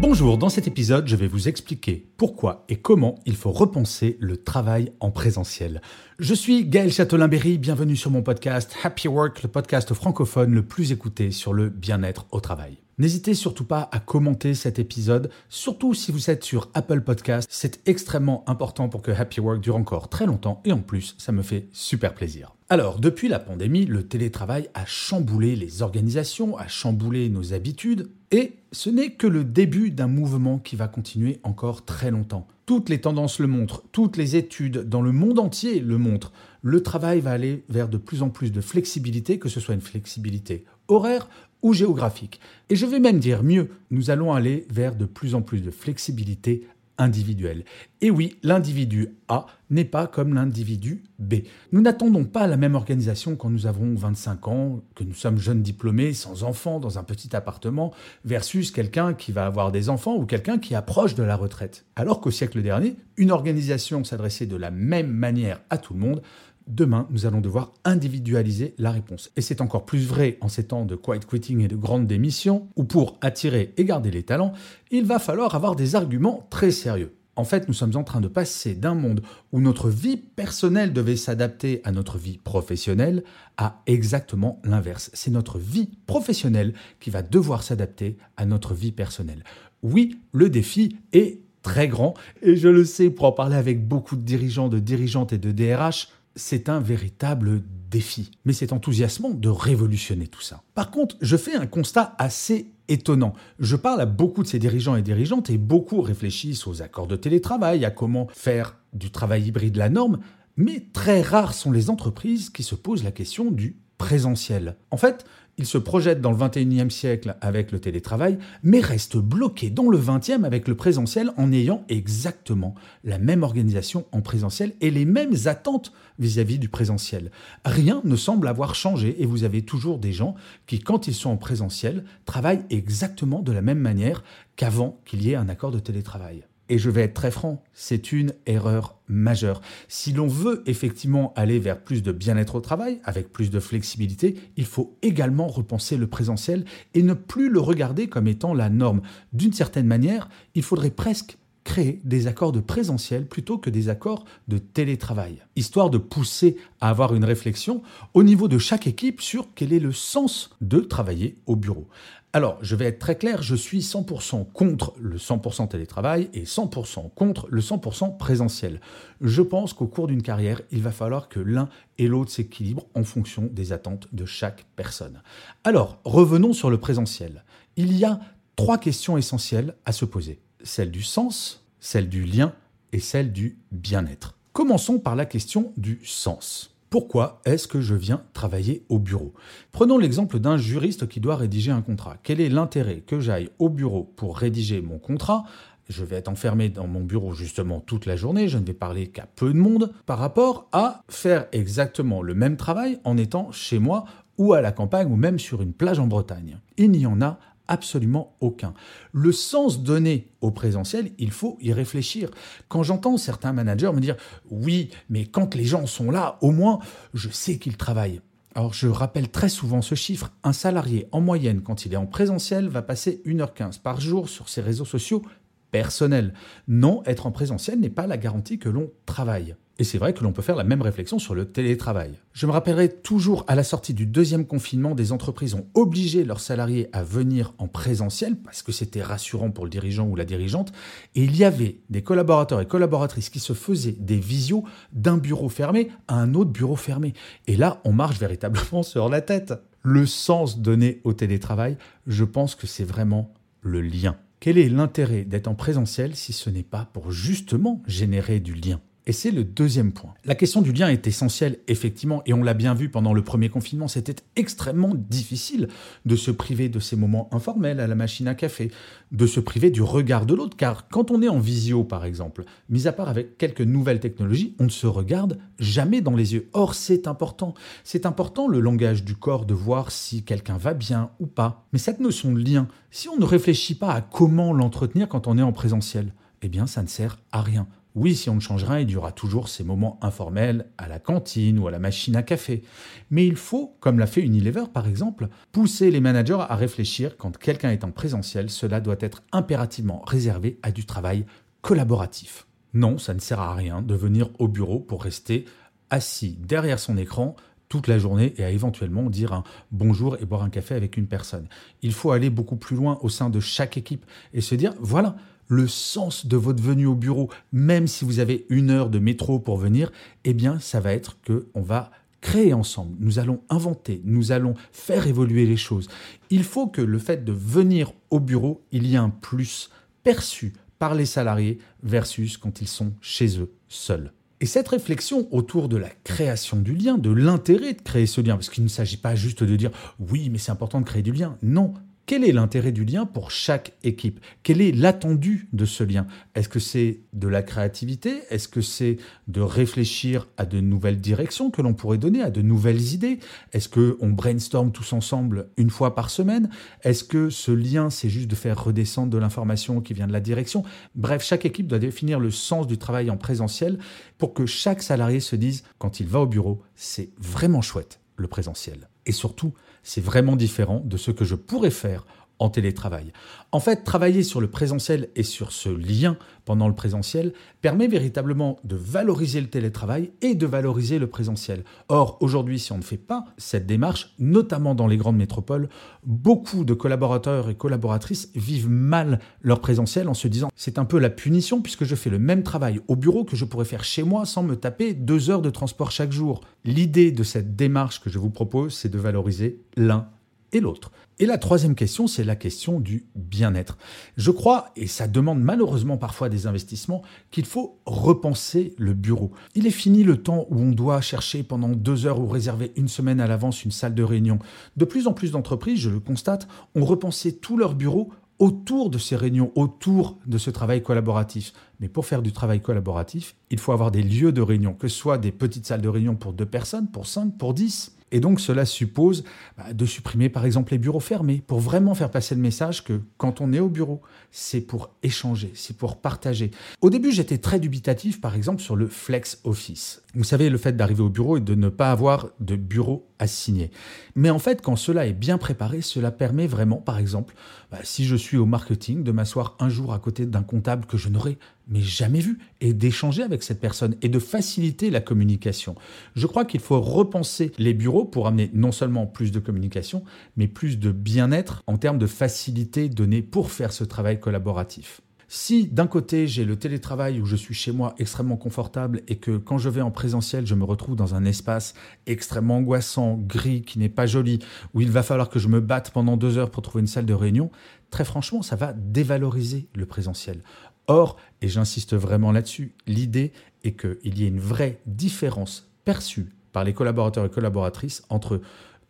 Bonjour, dans cet épisode, je vais vous expliquer pourquoi et comment il faut repenser le travail en présentiel. Je suis Gaël Châtelain-Berry, bienvenue sur mon podcast Happy Work, le podcast francophone le plus écouté sur le bien-être au travail. N'hésitez surtout pas à commenter cet épisode, surtout si vous êtes sur Apple Podcast. C'est extrêmement important pour que Happy Work dure encore très longtemps et en plus, ça me fait super plaisir. Alors, depuis la pandémie, le télétravail a chamboulé les organisations, a chamboulé nos habitudes, et ce n'est que le début d'un mouvement qui va continuer encore très longtemps. Toutes les tendances le montrent, toutes les études dans le monde entier le montrent. Le travail va aller vers de plus en plus de flexibilité, que ce soit une flexibilité horaire ou géographique. Et je vais même dire mieux, nous allons aller vers de plus en plus de flexibilité individuelle. Et oui, l'individu A n'est pas comme l'individu B. Nous n'attendons pas la même organisation quand nous avons 25 ans, que nous sommes jeunes diplômés, sans enfants, dans un petit appartement, versus quelqu'un qui va avoir des enfants ou quelqu'un qui approche de la retraite. Alors qu'au siècle dernier, une organisation s'adressait de la même manière à tout le monde, demain, nous allons devoir individualiser la réponse. Et c'est encore plus vrai en ces temps de quiet quitting et de grandes démissions, où pour attirer et garder les talents, il va falloir avoir des arguments très sérieux. En fait, nous sommes en train de passer d'un monde où notre vie personnelle devait s'adapter à notre vie professionnelle à exactement l'inverse. C'est notre vie professionnelle qui va devoir s'adapter à notre vie personnelle. Oui, le défi est très grand et je le sais pour en parler avec beaucoup de dirigeants, de dirigeantes et de DRH, c'est un véritable défi. Mais c'est enthousiasmant de révolutionner tout ça. Par contre, je fais un constat assez étonnant. Je parle à beaucoup de ces dirigeants et dirigeantes et beaucoup réfléchissent aux accords de télétravail, à comment faire du travail hybride la norme, mais très rares sont les entreprises qui se posent la question du présentiel. En fait, il se projette dans le 21e siècle avec le télétravail, mais reste bloqué dans le 20e avec le présentiel en ayant exactement la même organisation en présentiel et les mêmes attentes vis-à-vis du présentiel. Rien ne semble avoir changé et vous avez toujours des gens qui, quand ils sont en présentiel, travaillent exactement de la même manière qu'avant qu'il y ait un accord de télétravail. Et je vais être très franc, c'est une erreur majeure. Si l'on veut effectivement aller vers plus de bien-être au travail, avec plus de flexibilité, il faut également repenser le présentiel et ne plus le regarder comme étant la norme. D'une certaine manière, il faudrait presque créer des accords de présentiel plutôt que des accords de télétravail, histoire de pousser à avoir une réflexion au niveau de chaque équipe sur quel est le sens de travailler au bureau. Alors, je vais être très clair, je suis 100% contre le 100% télétravail et 100% contre le 100% présentiel. Je pense qu'au cours d'une carrière, il va falloir que l'un et l'autre s'équilibrent en fonction des attentes de chaque personne. Alors, revenons sur le présentiel. Il y a trois questions essentielles à se poser. Celle du sens, celle du lien et celle du bien-être. Commençons par la question du sens. Pourquoi est-ce que je viens travailler au bureau? Prenons l'exemple d'un juriste qui doit rédiger un contrat. Quel est l'intérêt que j'aille au bureau pour rédiger mon contrat? Je vais être enfermé dans mon bureau justement toute la journée, je ne vais parler qu'à peu de monde, par rapport à faire exactement le même travail en étant chez moi ou à la campagne ou même sur une plage en Bretagne. Il n'y en a absolument aucun. Le sens donné au présentiel, il faut y réfléchir. Quand j'entends certains managers me dire oui, mais quand les gens sont là, au moins, je sais qu'ils travaillent. Alors je rappelle très souvent ce chiffre, un salarié en moyenne quand il est en présentiel va passer 1h15 par jour sur ses réseaux sociaux personnels. Non, être en présentiel n'est pas la garantie que l'on travaille. Et c'est vrai que l'on peut faire la même réflexion sur le télétravail. Je me rappellerai toujours à la sortie du deuxième confinement, des entreprises ont obligé leurs salariés à venir en présentiel parce que c'était rassurant pour le dirigeant ou la dirigeante. Et il y avait des collaborateurs et collaboratrices qui se faisaient des visios d'un bureau fermé à un autre bureau fermé. Et là, on marche véritablement sur la tête. Le sens donné au télétravail, je pense que c'est vraiment le lien. Quel est l'intérêt d'être en présentiel si ce n'est pas pour justement générer du lien? Et c'est le deuxième point. La question du lien est essentielle, effectivement, et on l'a bien vu pendant le premier confinement, c'était extrêmement difficile de se priver de ces moments informels à la machine à café, de se priver du regard de l'autre, car quand on est en visio, par exemple, mis à part avec quelques nouvelles technologies, on ne se regarde jamais dans les yeux. Or, c'est important. C'est important le langage du corps de voir si quelqu'un va bien ou pas. Mais cette notion de lien, si on ne réfléchit pas à comment l'entretenir quand on est en présentiel, eh bien, ça ne sert à rien. Oui, si on ne change rien, il y aura toujours ces moments informels à la cantine ou à la machine à café. Mais il faut, comme l'a fait Unilever par exemple, pousser les managers à réfléchir quand quelqu'un est en présentiel, cela doit être impérativement réservé à du travail collaboratif. Non, ça ne sert à rien de venir au bureau pour rester assis derrière son écran toute la journée et à éventuellement dire un bonjour et boire un café avec une personne. Il faut aller beaucoup plus loin au sein de chaque équipe et se dire, voilà, le sens de votre venue au bureau, même si vous avez une heure de métro pour venir, eh bien, ça va être que on va créer ensemble, nous allons inventer, nous allons faire évoluer les choses. Il faut que le fait de venir au bureau, il y ait un plus perçu par les salariés versus quand ils sont chez eux seuls. Et cette réflexion autour de la création du lien, de l'intérêt de créer ce lien, parce qu'il ne s'agit pas juste de dire oui, mais c'est important de créer du lien. Non, quel est l'intérêt du lien pour chaque équipe? Quel est l'attendu de ce lien? Est-ce que c'est de la créativité? Est-ce que c'est de réfléchir à de nouvelles directions que l'on pourrait donner, à de nouvelles idées? Est-ce qu'on brainstorm tous ensemble une fois par semaine? Est-ce que ce lien, c'est juste de faire redescendre de l'information qui vient de la direction? Bref, chaque équipe doit définir le sens du travail en présentiel pour que chaque salarié se dise, quand il va au bureau, c'est vraiment chouette le présentiel. Et surtout, c'est vraiment différent de ce que je pourrais faire en télétravail. En fait, travailler sur le présentiel et sur ce lien pendant le présentiel permet véritablement de valoriser le télétravail et de valoriser le présentiel. Or, aujourd'hui, si on ne fait pas cette démarche, notamment dans les grandes métropoles, beaucoup de collaborateurs et collaboratrices vivent mal leur présentiel en se disant c'est un peu la punition puisque je fais le même travail au bureau que je pourrais faire chez moi sans me taper deux heures de transport chaque jour. L'idée de cette démarche que je vous propose, c'est de valoriser l'un et l'autre. Et la troisième question, c'est la question du bien-être. Je crois, et ça demande malheureusement parfois des investissements, qu'il faut repenser le bureau. Il est fini le temps où on doit chercher pendant deux heures ou réserver une semaine à l'avance une salle de réunion. De plus en plus d'entreprises, je le constate, ont repensé tout leur bureau autour de ces réunions, autour de ce travail collaboratif. Mais pour faire du travail collaboratif, il faut avoir des lieux de réunion, que ce soit des petites salles de réunion pour deux personnes, pour cinq, pour dix. Et donc cela suppose bah, de supprimer par exemple les bureaux fermés pour vraiment faire passer le message que quand on est au bureau, c'est pour échanger, c'est pour partager. Au début, j'étais très dubitatif par exemple sur le flex office. Vous savez, le fait d'arriver au bureau et de ne pas avoir de bureau assigné. Mais en fait, quand cela est bien préparé, cela permet vraiment, par exemple, bah, si je suis au marketing, de m'asseoir un jour à côté d'un comptable que je n'aurais mais jamais vu, et d'échanger avec cette personne et de faciliter la communication. Je crois qu'il faut repenser les bureaux pour amener non seulement plus de communication, mais plus de bien-être en termes de facilité donnée pour faire ce travail collaboratif. Si d'un côté j'ai le télétravail où je suis chez moi extrêmement confortable et que quand je vais en présentiel je me retrouve dans un espace extrêmement angoissant, gris, qui n'est pas joli, où il va falloir que je me batte pendant deux heures pour trouver une salle de réunion, très franchement ça va dévaloriser le présentiel. Or, et j'insiste vraiment là-dessus, l'idée est qu'il y ait une vraie différence perçue par les collaborateurs et collaboratrices entre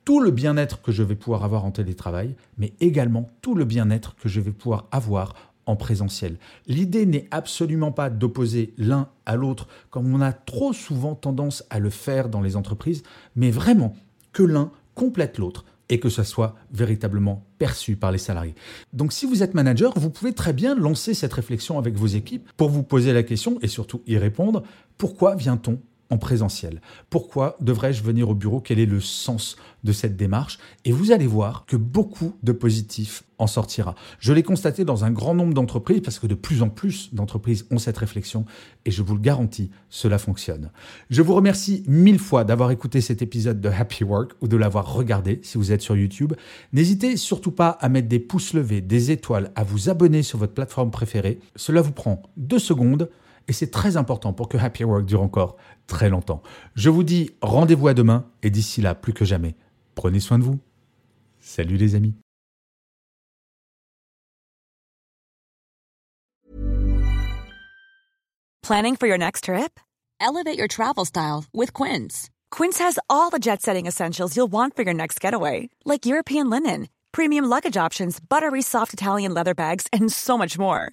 tout le bien-être que je vais pouvoir avoir en télétravail, mais également tout le bien-être que je vais pouvoir avoir en présentiel. L'idée n'est absolument pas d'opposer l'un à l'autre comme on a trop souvent tendance à le faire dans les entreprises, mais vraiment que l'un complète l'autre et que ça soit véritablement perçu par les salariés. Donc si vous êtes manager, vous pouvez très bien lancer cette réflexion avec vos équipes pour vous poser la question et surtout y répondre, pourquoi vient-on en présentiel. Pourquoi devrais-je venir au bureau? Quel est le sens de cette démarche? Et vous allez voir que beaucoup de positifs en sortira. Je l'ai constaté dans un grand nombre d'entreprises parce que de plus en plus d'entreprises ont cette réflexion et je vous le garantis, cela fonctionne. Je vous remercie mille fois d'avoir écouté cet épisode de Happy Work ou de l'avoir regardé si vous êtes sur YouTube. N'hésitez surtout pas à mettre des pouces levés, des étoiles, à vous abonner sur votre plateforme préférée. Cela vous prend deux secondes et c'est très important pour que Happy Work dure encore très longtemps. Je vous dis rendez-vous à demain et d'ici là, plus que jamais, prenez soin de vous. Salut les amis. Planning for your next trip? Elevate your travel style with Quince. Quince has all the jet setting essentials you'll want for your next getaway, like European linen, premium luggage options, buttery soft Italian leather bags, and so much more.